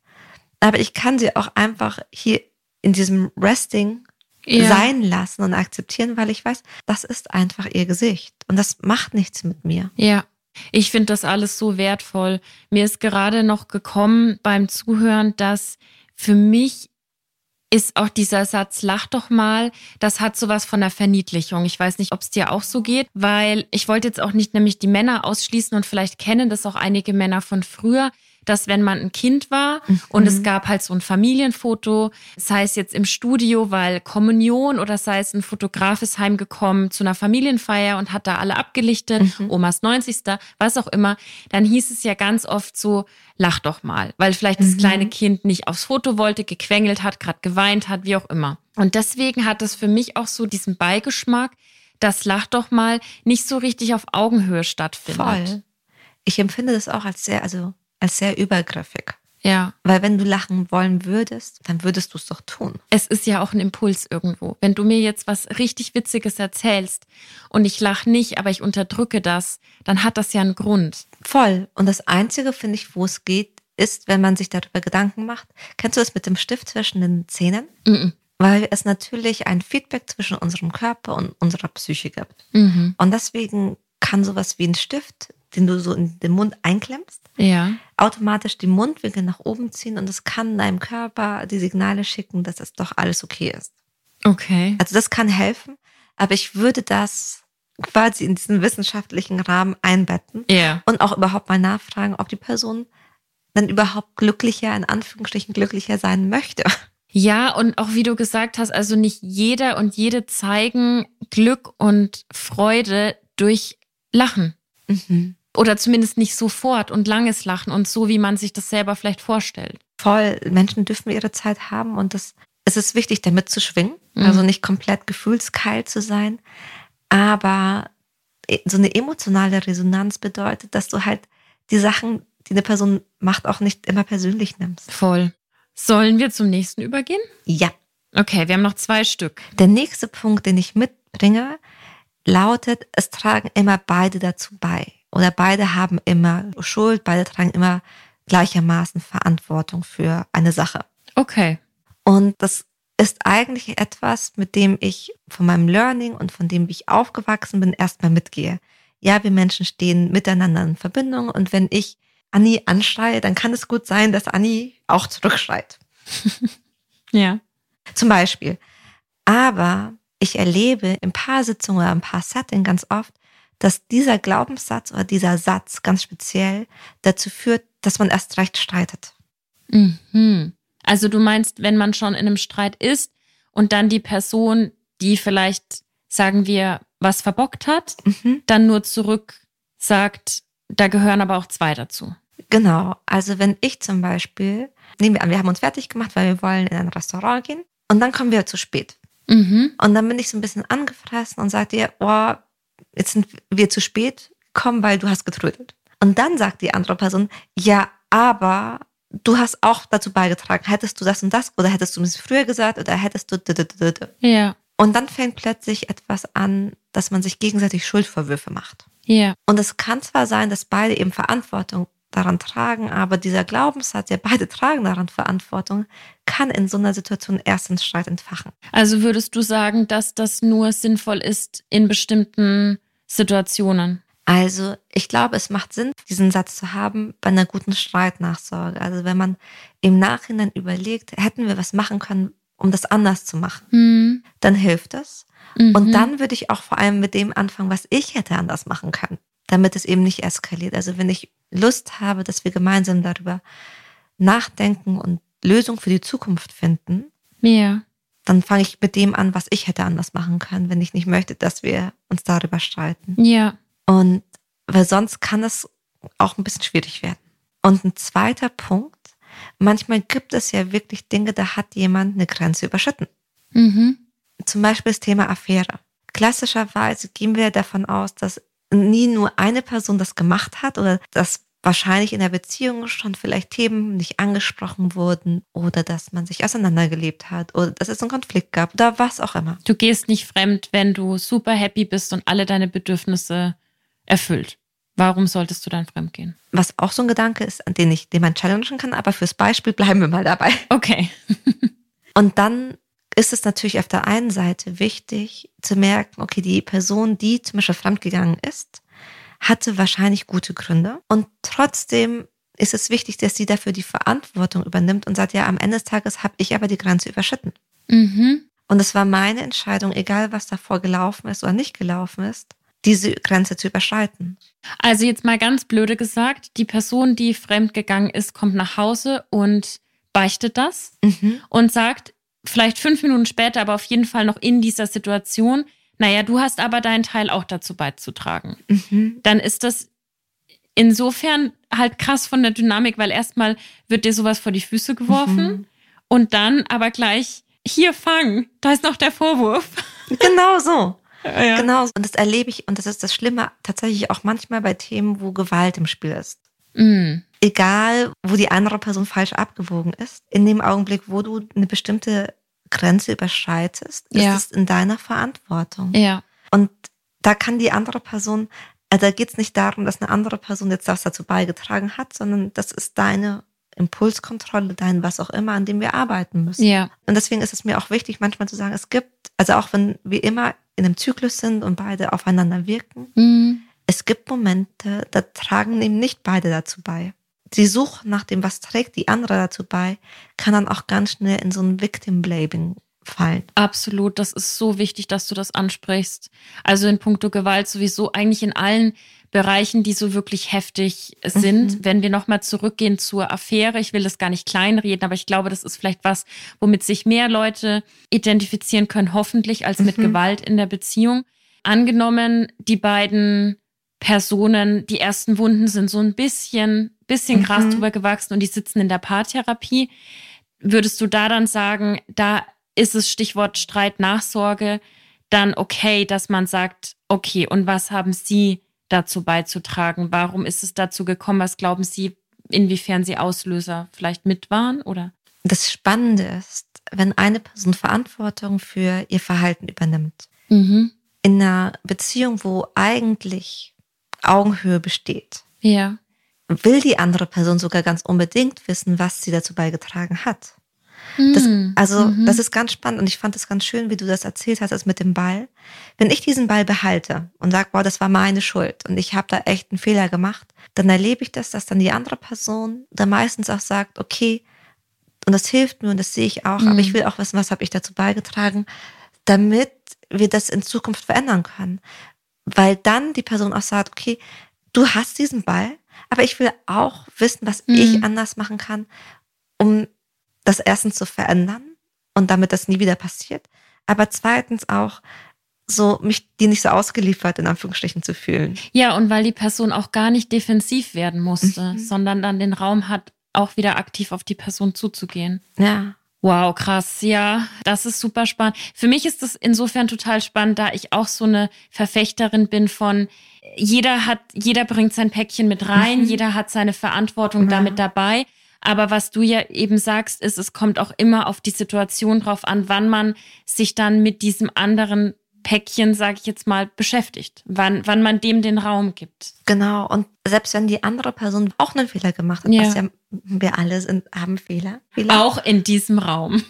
Aber ich kann sie auch einfach hier in diesem Resting ja. sein lassen und akzeptieren, weil ich weiß, das ist einfach ihr Gesicht und das macht nichts mit mir. Ja. Ich finde das alles so wertvoll. Mir ist gerade noch gekommen beim Zuhören, dass für mich ist auch dieser Satz, lach doch mal, das hat sowas von der Verniedlichung. Ich weiß nicht, ob es dir auch so geht, weil ich wollte jetzt auch nicht nämlich die Männer ausschließen und vielleicht kennen das auch einige Männer von früher dass wenn man ein Kind war mhm. und es gab halt so ein Familienfoto, sei es jetzt im Studio, weil Kommunion oder sei es ein Fotograf ist heimgekommen zu einer Familienfeier und hat da alle abgelichtet, mhm. Omas 90. was auch immer, dann hieß es ja ganz oft so, lach doch mal, weil vielleicht das mhm. kleine Kind nicht aufs Foto wollte, gequengelt hat, gerade geweint hat, wie auch immer. Und deswegen hat es für mich auch so diesen Beigeschmack, dass Lach doch mal nicht so richtig auf Augenhöhe stattfindet. Voll. Ich empfinde das auch als sehr, also als sehr übergriffig. Ja. Weil wenn du lachen wollen würdest, dann würdest du es doch tun. Es ist ja auch ein Impuls irgendwo. Wenn du mir jetzt was richtig Witziges erzählst und ich lache nicht, aber ich unterdrücke das, dann hat das ja einen Grund. Voll. Und das Einzige, finde ich, wo es geht, ist, wenn man sich darüber Gedanken macht. Kennst du das mit dem Stift zwischen den Zähnen? Mhm. Weil es natürlich ein Feedback zwischen unserem Körper und unserer Psyche gibt. Mhm. Und deswegen kann sowas wie ein Stift den du so in den Mund einklemmst, ja. automatisch die Mundwinkel nach oben ziehen und es kann deinem Körper die Signale schicken, dass das doch alles okay ist. Okay. Also das kann helfen, aber ich würde das quasi in diesen wissenschaftlichen Rahmen einbetten ja. und auch überhaupt mal nachfragen, ob die Person dann überhaupt glücklicher, in Anführungsstrichen glücklicher sein möchte. Ja, und auch wie du gesagt hast, also nicht jeder und jede zeigen Glück und Freude durch Lachen. Mhm. Oder zumindest nicht sofort und langes Lachen und so, wie man sich das selber vielleicht vorstellt. Voll. Menschen dürfen ihre Zeit haben und das, es ist wichtig, damit zu schwingen. Mhm. Also nicht komplett gefühlskalt zu sein. Aber e, so eine emotionale Resonanz bedeutet, dass du halt die Sachen, die eine Person macht, auch nicht immer persönlich nimmst. Voll. Sollen wir zum nächsten übergehen? Ja. Okay, wir haben noch zwei Stück. Der nächste Punkt, den ich mitbringe, lautet, es tragen immer beide dazu bei. Oder beide haben immer Schuld, beide tragen immer gleichermaßen Verantwortung für eine Sache. Okay. Und das ist eigentlich etwas, mit dem ich von meinem Learning und von dem, wie ich aufgewachsen bin, erstmal mitgehe. Ja, wir Menschen stehen miteinander in Verbindung und wenn ich Anni anschreie, dann kann es gut sein, dass Anni auch zurückschreit. [LAUGHS] ja. Zum Beispiel. Aber ich erlebe im Paarsitzungen oder im Paar-Setting ganz oft, dass dieser Glaubenssatz oder dieser Satz ganz speziell dazu führt, dass man erst recht streitet. Mhm. Also du meinst, wenn man schon in einem Streit ist und dann die Person, die vielleicht, sagen wir, was verbockt hat, mhm. dann nur zurück sagt, da gehören aber auch zwei dazu. Genau. Also wenn ich zum Beispiel, nehmen wir an, wir haben uns fertig gemacht, weil wir wollen in ein Restaurant gehen und dann kommen wir zu spät. Mhm. Und dann bin ich so ein bisschen angefressen und sage dir, oh, jetzt sind wir zu spät gekommen, weil du hast getrödelt. Und dann sagt die andere Person, ja, aber du hast auch dazu beigetragen. Hättest du das und das oder hättest du es früher gesagt oder hättest du. Ja. Und dann fängt plötzlich etwas an, dass man sich gegenseitig Schuldvorwürfe macht. Ja. Und es kann zwar sein, dass beide eben Verantwortung daran tragen, aber dieser Glaubenssatz, ja beide tragen daran Verantwortung, kann in so einer Situation erst einen Streit entfachen. Also würdest du sagen, dass das nur sinnvoll ist in bestimmten Situationen? Also ich glaube, es macht Sinn, diesen Satz zu haben bei einer guten Streitnachsorge. Also wenn man im Nachhinein überlegt, hätten wir was machen können, um das anders zu machen, mhm. dann hilft das. Mhm. Und dann würde ich auch vor allem mit dem anfangen, was ich hätte anders machen können, damit es eben nicht eskaliert. Also wenn ich Lust habe, dass wir gemeinsam darüber nachdenken und Lösungen für die Zukunft finden, ja. dann fange ich mit dem an, was ich hätte anders machen können, wenn ich nicht möchte, dass wir uns darüber streiten. Ja. Und weil sonst kann es auch ein bisschen schwierig werden. Und ein zweiter Punkt, manchmal gibt es ja wirklich Dinge, da hat jemand eine Grenze überschritten. Mhm. Zum Beispiel das Thema Affäre. Klassischerweise gehen wir davon aus, dass nie nur eine Person das gemacht hat oder dass wahrscheinlich in der Beziehung schon vielleicht Themen nicht angesprochen wurden oder dass man sich auseinandergelebt hat oder dass es einen Konflikt gab oder was auch immer. Du gehst nicht fremd, wenn du super happy bist und alle deine Bedürfnisse erfüllt. Warum solltest du dann fremd gehen? Was auch so ein Gedanke ist, an den ich, den man challengen kann, aber fürs Beispiel bleiben wir mal dabei. Okay. [LAUGHS] und dann ist es natürlich auf der einen Seite wichtig zu merken, okay, die Person, die zum Beispiel fremdgegangen ist, hatte wahrscheinlich gute Gründe und trotzdem ist es wichtig, dass sie dafür die Verantwortung übernimmt und sagt, ja, am Ende des Tages habe ich aber die Grenze überschritten. Mhm. Und es war meine Entscheidung, egal was davor gelaufen ist oder nicht gelaufen ist, diese Grenze zu überschreiten. Also jetzt mal ganz blöde gesagt, die Person, die fremdgegangen ist, kommt nach Hause und beichtet das mhm. und sagt, vielleicht fünf Minuten später, aber auf jeden Fall noch in dieser Situation, naja, du hast aber deinen Teil auch dazu beizutragen. Mhm. Dann ist das insofern halt krass von der Dynamik, weil erstmal wird dir sowas vor die Füße geworfen mhm. und dann aber gleich, hier fang, da ist noch der Vorwurf. [LAUGHS] Genau so. [LAUGHS] Ja. Genau. Und das erlebe ich, und das ist das Schlimme, tatsächlich auch manchmal bei Themen, wo Gewalt im Spiel ist. Mm. Egal, wo die andere Person falsch abgewogen ist, in dem Augenblick, wo du eine bestimmte Grenze überschreitest, ist ja. es in deiner Verantwortung. Ja. Und da kann die andere Person, also da geht es nicht darum, dass eine andere Person jetzt das dazu beigetragen hat, sondern das ist deine Impulskontrolle, dein was auch immer, an dem wir arbeiten müssen. Ja. Und deswegen ist es mir auch wichtig, manchmal zu sagen, es gibt, also auch wenn wir immer in einem Zyklus sind und beide aufeinander wirken, mhm. es gibt Momente, da tragen eben nicht beide dazu bei. Die Suche nach dem, was trägt die andere dazu bei, kann dann auch ganz schnell in so ein Victim-Blaming fallen. Absolut, das ist so wichtig, dass du das ansprichst. Also in puncto Gewalt sowieso eigentlich in allen Bereichen, die so wirklich heftig sind. Mhm. Wenn wir nochmal zurückgehen zur Affäre, ich will das gar nicht kleinreden, aber ich glaube, das ist vielleicht was, womit sich mehr Leute identifizieren können, hoffentlich, als mit mhm. Gewalt in der Beziehung. Angenommen, die beiden Personen, die ersten Wunden sind so ein bisschen, bisschen mhm. krass drüber gewachsen und die sitzen in der Paartherapie. Würdest du da dann sagen, da ist es Stichwort Streit, Nachsorge, dann okay, dass man sagt, okay, und was haben Sie dazu beizutragen? Warum ist es dazu gekommen? Was glauben Sie, inwiefern Sie Auslöser vielleicht mit waren oder? Das Spannende ist, wenn eine Person Verantwortung für ihr Verhalten übernimmt, mhm. in einer Beziehung, wo eigentlich Augenhöhe besteht, ja. Will die andere Person sogar ganz unbedingt wissen, was sie dazu beigetragen hat. Das, hm. also, mhm. das ist ganz spannend und ich fand es ganz schön, wie du das erzählt hast, das mit dem Ball. Wenn ich diesen Ball behalte und sage, boah, das war meine Schuld und ich habe da echt einen Fehler gemacht, dann erlebe ich das, dass dann die andere Person da meistens auch sagt, okay, und das hilft mir und das sehe ich auch, mhm. aber ich hm. will auch wissen, was habe ich dazu beigetragen, damit wir das in Zukunft verändern können. Weil dann die Person auch sagt, okay, du hast diesen Ball, aber ich will auch wissen, was mhm. ich anders machen kann, um das erstens zu verändern und damit das nie wieder passiert, aber zweitens auch so mich die nicht so ausgeliefert in Anführungsstrichen zu fühlen. Ja, und weil die Person auch gar nicht defensiv werden musste, mhm. sondern dann den Raum hat, auch wieder aktiv auf die Person zuzugehen. Ja. Wow, krass. Ja, das ist super spannend. Für mich ist das insofern total spannend, da ich auch so eine Verfechterin bin von jeder hat, jeder bringt sein Päckchen mit rein, mhm. jeder hat seine Verantwortung ja. damit dabei. Aber was du ja eben sagst, ist, es kommt auch immer auf die Situation drauf an, wann man sich dann mit diesem anderen Päckchen, sage ich jetzt mal, beschäftigt, wann, wann man dem den Raum gibt. Genau, und selbst wenn die andere Person auch einen Fehler gemacht hat, ja. was ja wir alle sind, haben Fehler. Fehler. Auch in diesem Raum.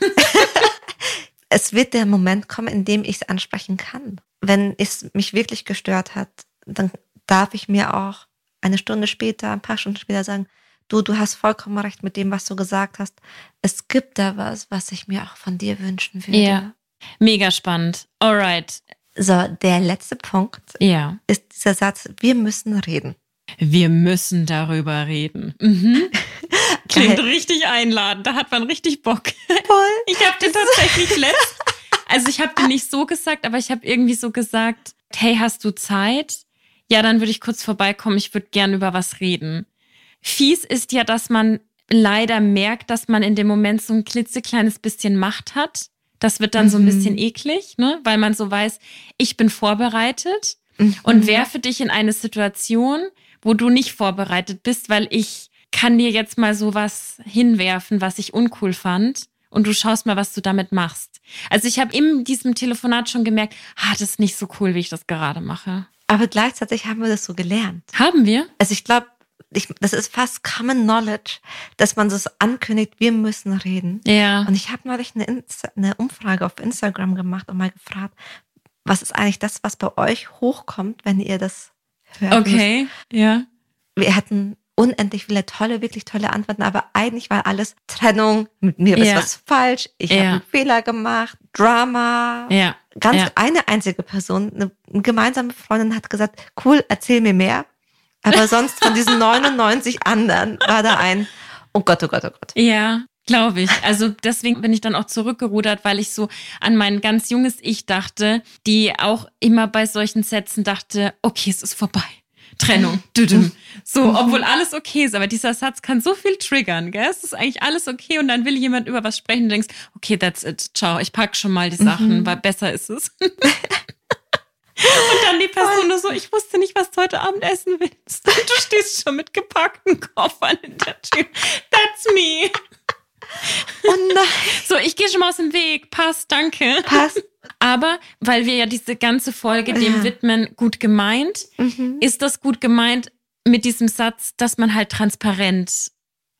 [LAUGHS] es wird der Moment kommen, in dem ich es ansprechen kann. Wenn es mich wirklich gestört hat, dann darf ich mir auch eine Stunde später, ein paar Stunden später sagen, du, du hast vollkommen recht mit dem, was du gesagt hast. Es gibt da was, was ich mir auch von dir wünschen würde. Ja, mega spannend. Alright. So, der letzte Punkt ja. ist dieser Satz, wir müssen reden. Wir müssen darüber reden. Mhm. [LAUGHS] Klingt richtig einladend, da hat man richtig Bock. Voll. [LAUGHS] Ich habe den tatsächlich [LAUGHS] letzt, also ich habe den nicht so gesagt, aber ich habe irgendwie so gesagt, hey, hast du Zeit? Ja, dann würde ich kurz vorbeikommen, ich würde gern über was reden. Fies ist ja, dass man leider merkt, dass man in dem Moment so ein klitzekleines bisschen Macht hat. Das wird dann mhm. so ein mhm. bisschen eklig, ne? weil man so weiß, ich bin vorbereitet mhm. und werfe dich in eine Situation, wo du nicht vorbereitet bist, weil ich kann dir jetzt mal sowas hinwerfen, was ich uncool fand und du schaust mal, was du damit machst. Also ich habe in diesem Telefonat schon gemerkt, ah, das ist nicht so cool, wie ich das gerade mache. Aber gleichzeitig haben wir das so gelernt. Haben wir? Also ich glaube, ich, das ist fast Common Knowledge, dass man so ankündigt, wir müssen reden. Ja. Und ich habe neulich eine, Insta eine Umfrage auf Instagram gemacht und mal gefragt, was ist eigentlich das, was bei euch hochkommt, wenn ihr das hört? Okay, ja. Wir hatten unendlich viele tolle, wirklich tolle Antworten, aber eigentlich war alles Trennung, mit mir ist Ja. was falsch, ich Ja. habe einen Fehler gemacht, Drama. Ja. Ganz Ja. eine einzige Person, eine, eine gemeinsame Freundin hat gesagt, cool, erzähl mir mehr. Aber [LAUGHS] sonst von diesen 99 anderen war da ein, oh Gott, oh Gott, oh Gott. Ja, glaube ich. Also deswegen bin ich dann auch zurückgerudert, weil ich so an mein ganz junges Ich dachte, die auch immer bei solchen Sätzen dachte, okay, es ist vorbei. Trennung. So, obwohl alles okay ist, aber dieser Satz kann so viel triggern, gell? Es ist eigentlich alles okay und dann will jemand über was sprechen und denkst, okay, that's it. Ciao, ich pack schon mal die Sachen, weil besser ist es. [LAUGHS] Und dann die Person nur so, ich wusste nicht, was du heute Abend essen willst. Und [LAUGHS] du stehst schon mit gepackten Koffern in der Tür. That's me. Oh nein, So, ich gehe schon mal aus dem Weg. Passt, danke. passt. Aber weil wir ja diese ganze Folge dem Ja. widmen, gut gemeint, Mhm. ist das gut gemeint mit diesem Satz, dass man halt transparent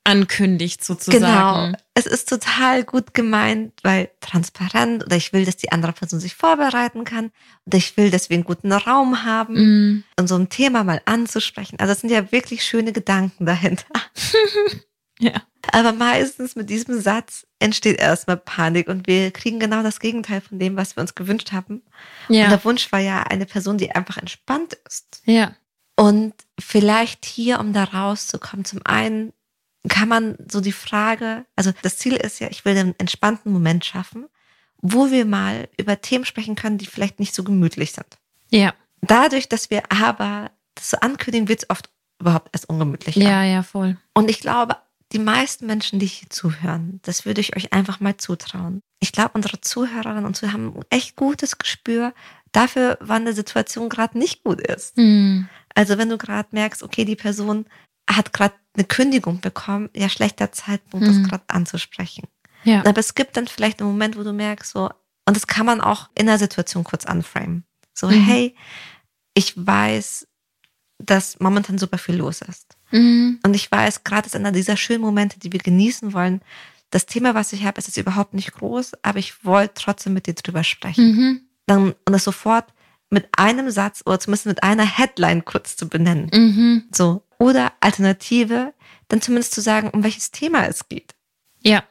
ankündigt, sozusagen. Genau. Es ist total gut gemeint, weil transparent oder ich will, dass die andere Person sich vorbereiten kann oder ich will, dass wir einen guten Raum haben, Mm, um so ein Thema mal anzusprechen. Also es sind ja wirklich schöne Gedanken dahinter. [LAUGHS] ja. Aber meistens mit diesem Satz entsteht erstmal Panik und wir kriegen genau das Gegenteil von dem, was wir uns gewünscht haben. Und Ja. der Wunsch war ja eine Person, die einfach entspannt ist. Ja. Und vielleicht hier, um da rauszukommen, zum einen kann man so die Frage, also das Ziel ist ja, ich will einen entspannten Moment schaffen, wo wir mal über Themen sprechen können, die vielleicht nicht so gemütlich sind. Ja. Dadurch, dass wir aber das so ankündigen, wird es oft überhaupt erst ungemütlicher. Ja, ja, voll. Und ich glaube, die meisten Menschen, die hier zuhören, das würde ich euch einfach mal zutrauen. Ich glaube, unsere Zuhörerinnen und Zuhörer haben ein echt gutes Gespür dafür, wann eine Situation gerade nicht gut ist. Mm, Also wenn du gerade merkst, okay, die Person hat gerade eine Kündigung bekommen, ja, schlechter Zeitpunkt, Mhm. das gerade anzusprechen. ja. Aber es gibt dann vielleicht einen Moment, wo du merkst, so, und das kann man auch in der Situation kurz anframen. So, Mhm. hey, ich weiß, dass momentan super viel los ist. Mm, Und ich weiß, gerade ist einer dieser schönen Momente, die wir genießen wollen. Das Thema, was ich habe, ist jetzt überhaupt nicht groß, aber ich wollte trotzdem mit dir drüber sprechen. mhm. Dann, und das sofort mit einem Satz oder zumindest mit einer Headline kurz zu benennen. Mhm. So. Oder Alternative, dann zumindest zu sagen, um welches Thema es geht. Ja.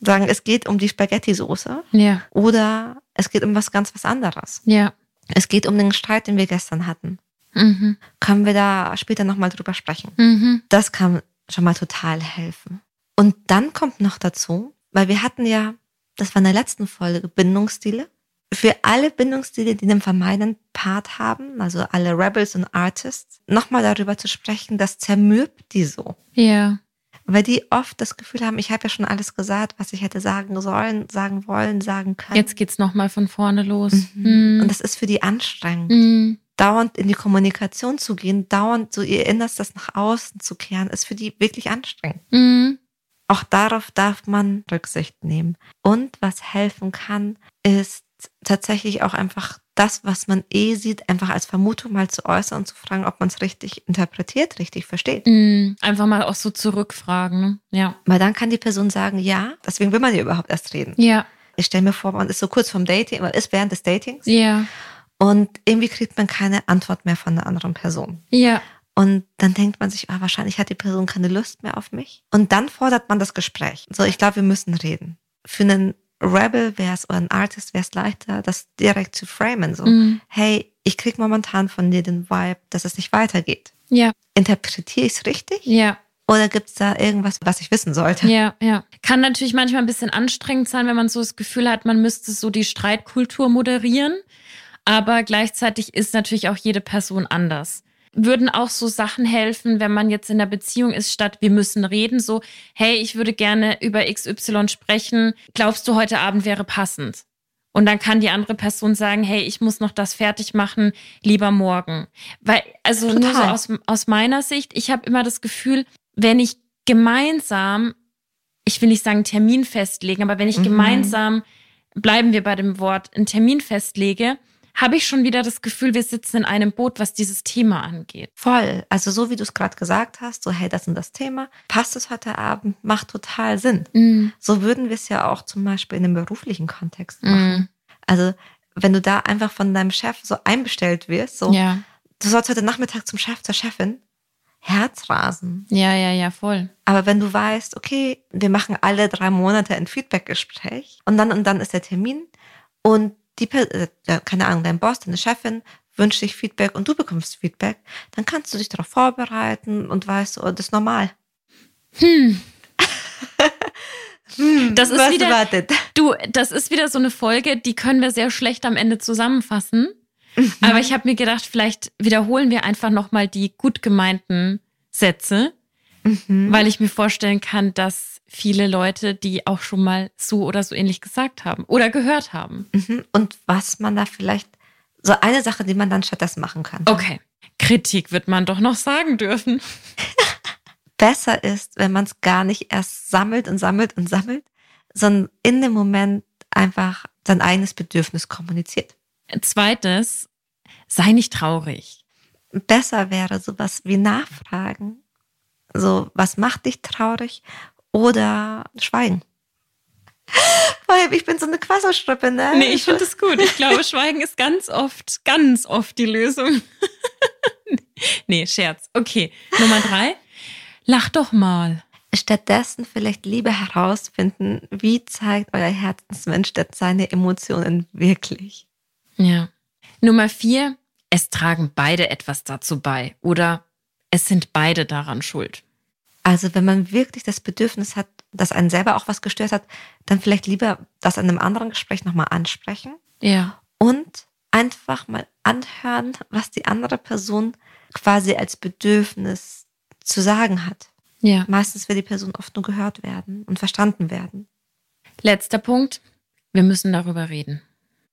Sagen, es geht um die Spaghetti-Soße Ja. oder es geht um was ganz was anderes. Ja. Es geht um den Streit, den wir gestern hatten. Mhm. Können wir da später nochmal drüber sprechen? Mhm. Das kann schon mal total helfen. Und dann kommt noch dazu, weil wir hatten ja, das war in der letzten Folge, Bindungsstile. Für alle Bindungsstile, die einen vermeidenden Part haben, also alle Rebels und Artists, nochmal darüber zu sprechen, das zermürbt die so. Ja. Weil die oft das Gefühl haben, ich habe ja schon alles gesagt, was ich hätte sagen sollen, sagen wollen, sagen können. Jetzt geht's nochmal von vorne los. Mhm. Mhm. Und das ist für die anstrengend. Mhm. Dauernd in die Kommunikation zu gehen, dauernd so ihr Innerstes nach außen zu kehren, ist für die wirklich anstrengend. Mhm. Auch darauf darf man Rücksicht nehmen. Und was helfen kann, ist tatsächlich auch einfach das, was man eh sieht, einfach als Vermutung mal zu äußern und zu fragen, ob man es richtig interpretiert, richtig versteht. Mhm. Einfach mal auch so zurückfragen. Ne? Ja. Weil dann kann die Person sagen, ja, deswegen will man ja überhaupt erst reden. Ja. Ich stelle mir vor, man ist so kurz vom Dating, man ist während des Datings Ja. Und irgendwie kriegt man keine Antwort mehr von der anderen Person. Ja. Und dann denkt man sich, ah, wahrscheinlich hat die Person keine Lust mehr auf mich. Und dann fordert man das Gespräch. So, ich glaube, wir müssen reden. Für einen Rebel wäre es oder einen Artist wäre es leichter, das direkt zu framen. So, Mhm. hey, ich krieg momentan von dir den Vibe, dass es nicht weitergeht. Ja. Interpretiere ich es richtig? Ja. Oder gibt es da irgendwas, was ich wissen sollte? Ja, ja. Kann natürlich manchmal ein bisschen anstrengend sein, wenn man so das Gefühl hat, man müsste so die Streitkultur moderieren. Aber gleichzeitig ist natürlich auch jede Person anders. Würden auch so Sachen helfen, wenn man jetzt in der Beziehung ist, statt wir müssen reden, so, hey, ich würde gerne über XY sprechen. Glaubst du, heute Abend wäre passend? Und dann kann die andere Person sagen, hey, ich muss noch das fertig machen, lieber morgen. Weil, also nur so Total. aus, aus meiner Sicht, ich habe immer das Gefühl, wenn ich gemeinsam, ich will nicht sagen Termin festlegen, aber wenn ich Mhm. gemeinsam, bleiben wir bei dem Wort, einen Termin festlege, habe ich schon wieder das Gefühl, wir sitzen in einem Boot, was dieses Thema angeht. Voll. Also so wie du es gerade gesagt hast, so hey, das ist das Thema, passt es heute Abend, macht total Sinn. Mm. So würden wir es ja auch zum Beispiel in einem beruflichen Kontext machen. Mm. Also wenn du da einfach von deinem Chef so einbestellt wirst, so Ja, du sollst heute Nachmittag zum Chef, zur Chefin, Herzrasen. ja, ja, ja, voll. Aber wenn du weißt, okay, wir machen alle drei Monate ein Feedbackgespräch und dann und dann ist der Termin und die, äh, keine Ahnung, dein Boss, deine Chefin wünscht sich Feedback und du bekommst Feedback, dann kannst du dich darauf vorbereiten und weißt, oh, das ist normal. Hm. [LAUGHS] Hm, Das ist wieder- wartet. Du, das ist wieder so eine Folge, die können wir sehr schlecht am Ende zusammenfassen. Aber ich habe mir gedacht, vielleicht wiederholen wir einfach nochmal die gut gemeinten Sätze, Mhm. weil ich mir vorstellen kann, dass viele Leute die auch schon mal so oder so ähnlich gesagt haben oder gehört haben. Mhm. Und was man da vielleicht, so eine Sache, die man dann stattdessen machen kann. Okay. Kritik wird man doch noch sagen dürfen. [LAUGHS] Besser ist, wenn man es gar nicht erst sammelt und sammelt und sammelt, sondern in dem Moment einfach sein eigenes Bedürfnis kommuniziert. Zweites, sei nicht traurig. besser wäre sowas wie Nachfragen. So, was macht dich traurig? Oder Schweigen. [LAUGHS] Weil ich bin so eine Quasselstrippe, ne? Nee, ich finde es gut. Ich glaube, Schweigen ist ganz oft, ganz oft die Lösung. [LAUGHS] nee, Scherz. Okay. Nummer drei. Lach doch mal. Stattdessen vielleicht lieber herausfinden, wie zeigt euer Herzensmensch denn seine Emotionen wirklich. Ja. Nummer vier. Es tragen beide etwas dazu bei. Oder es sind beide daran schuld. Also wenn man wirklich das Bedürfnis hat, dass einen selber auch was gestört hat, dann vielleicht lieber das in einem anderen Gespräch nochmal ansprechen Ja. und einfach mal anhören, was die andere Person quasi als Bedürfnis zu sagen hat. Ja. Meistens will die Person oft nur gehört werden und verstanden werden. Letzter Punkt. Wir müssen darüber reden.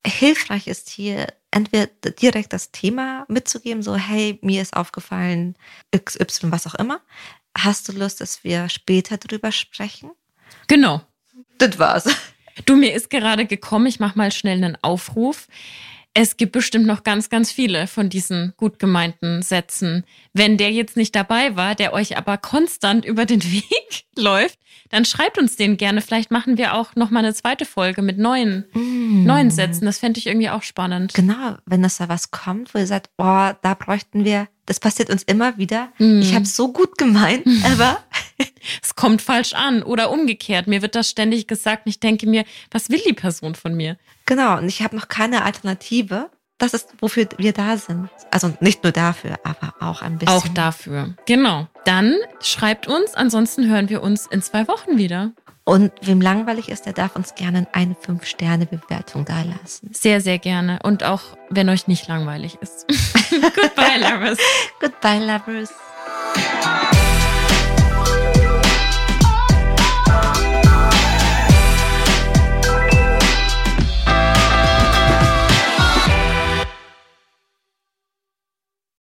Hilfreich ist hier entweder direkt das Thema mitzugeben, so hey, mir ist aufgefallen XY, was auch immer. Hast du Lust, dass wir später drüber sprechen? Genau. Das war's. Du, mir ist gerade gekommen, ich mache mal schnell einen Aufruf. Es gibt bestimmt noch ganz, ganz viele von diesen gut gemeinten Sätzen. Wenn der jetzt nicht dabei war, der euch aber konstant über den [LAUGHS] Weg läuft, dann schreibt uns den gerne. Vielleicht machen wir auch noch mal eine zweite Folge mit neuen, neuen Sätzen. Das fände ich irgendwie auch spannend. Genau, wenn es da was kommt, wo ihr sagt, boah, da bräuchten wir, das passiert uns immer wieder. Mm. Ich habe so gut gemeint, [LAUGHS] aber Es kommt falsch an oder umgekehrt. Mir wird das ständig gesagt und ich denke mir, was will die Person von mir? genau, und ich habe noch keine Alternative. Das ist, wofür wir da sind. Also nicht nur dafür, aber auch ein bisschen. Auch dafür. Genau. Dann schreibt uns, ansonsten hören wir uns in zwei Wochen wieder. Und wem langweilig ist, der darf uns gerne eine 5-Sterne-Bewertung dalassen. Sehr, sehr gerne. Und auch wenn euch nicht langweilig ist. [LAUGHS] Goodbye, [LAUGHS] Lovers. Goodbye, lovers.